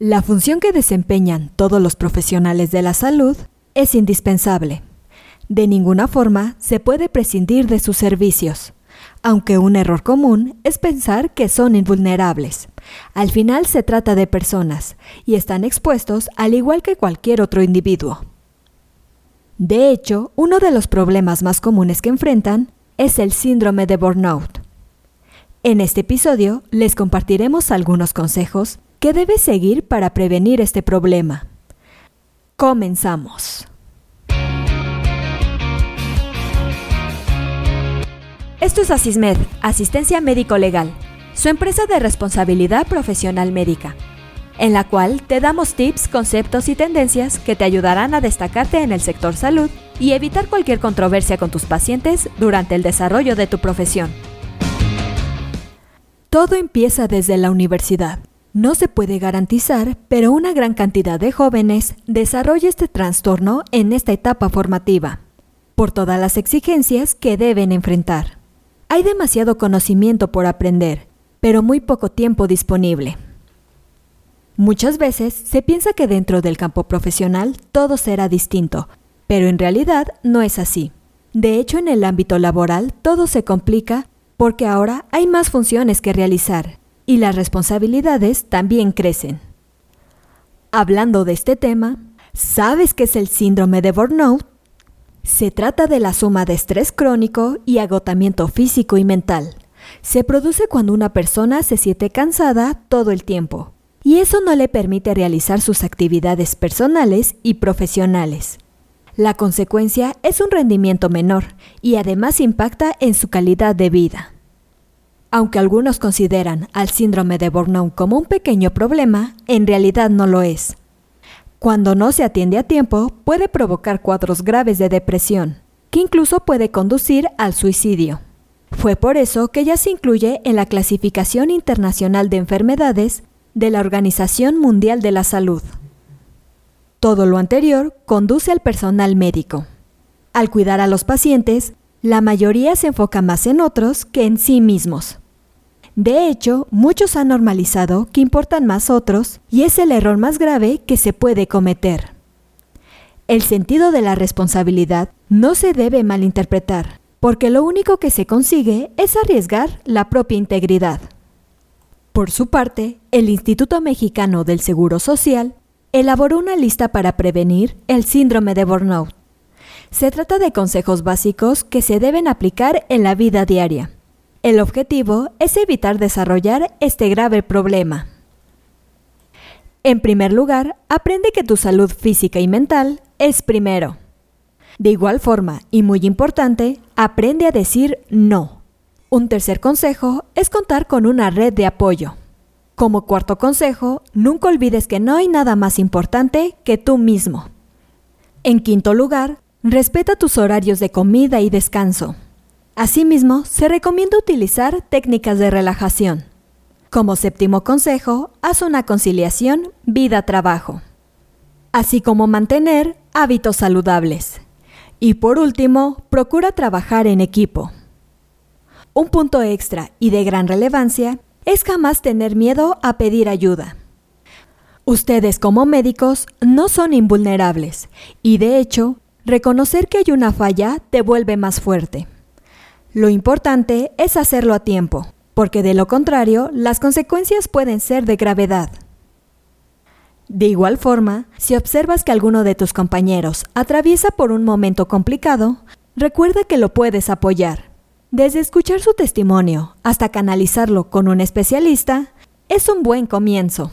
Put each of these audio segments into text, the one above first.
La función que desempeñan todos los profesionales de la salud es indispensable. De ninguna forma se puede prescindir de sus servicios, aunque un error común es pensar que son invulnerables. Al final se trata de personas y están expuestos al igual que cualquier otro individuo. De hecho, uno de los problemas más comunes que enfrentan es el síndrome de burnout. En este episodio les compartiremos algunos consejos que debes seguir para prevenir este problema. Comenzamos. Esto es Asismed, Asistencia Médico Legal, su empresa de responsabilidad profesional médica, en la cual te damos tips, conceptos y tendencias que te ayudarán a destacarte en el sector salud y evitar cualquier controversia con tus pacientes durante el desarrollo de tu profesión. Todo empieza desde la universidad. No se puede garantizar, pero una gran cantidad de jóvenes desarrolla este trastorno en esta etapa formativa, por todas las exigencias que deben enfrentar. Hay demasiado conocimiento por aprender, pero muy poco tiempo disponible. Muchas veces se piensa que dentro del campo profesional todo será distinto, pero en realidad no es así. De hecho, en el ámbito laboral todo se complica porque ahora hay más funciones que realizar y las responsabilidades también crecen. Hablando de este tema, ¿sabes qué es el síndrome de burnout? Se trata de la suma de estrés crónico y agotamiento físico y mental. Se produce cuando una persona se siente cansada todo el tiempo, y eso no le permite realizar sus actividades personales y profesionales. La consecuencia es un rendimiento menor y además impacta en su calidad de vida. Aunque algunos consideran al síndrome de burnout como un pequeño problema, en realidad no lo es. Cuando no se atiende a tiempo, puede provocar cuadros graves de depresión, que incluso puede conducir al suicidio. Fue por eso que ya se incluye en la clasificación internacional de enfermedades de la Organización Mundial de la Salud. Todo lo anterior conduce al personal médico. Al cuidar a los pacientes, la mayoría se enfoca más en otros que en sí mismos. De hecho, muchos han normalizado que importan más otros y es el error más grave que se puede cometer. El sentido de la responsabilidad no se debe malinterpretar, porque lo único que se consigue es arriesgar la propia integridad. Por su parte, el Instituto Mexicano del Seguro Social elaboró una lista para prevenir el síndrome de burnout. Se trata de consejos básicos que se deben aplicar en la vida diaria. El objetivo es evitar desarrollar este grave problema. En primer lugar, aprende que tu salud física y mental es primero. De igual forma, y muy importante, aprende a decir no. Un tercer consejo es contar con una red de apoyo. Como cuarto consejo, nunca olvides que no hay nada más importante que tú mismo. En quinto lugar, Respeta tus horarios de comida y descanso. Asimismo, se recomienda utilizar técnicas de relajación. Como séptimo consejo, haz una conciliación vida-trabajo, así como mantener hábitos saludables. Y por último, procura trabajar en equipo. Un punto extra y de gran relevancia es jamás tener miedo a pedir ayuda. Ustedes como médicos no son invulnerables y de hecho Reconocer que hay una falla te vuelve más fuerte. Lo importante es hacerlo a tiempo, porque de lo contrario las consecuencias pueden ser de gravedad. De igual forma, si observas que alguno de tus compañeros atraviesa por un momento complicado, recuerda que lo puedes apoyar. Desde escuchar su testimonio hasta canalizarlo con un especialista, es un buen comienzo.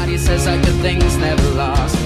Says that things never last.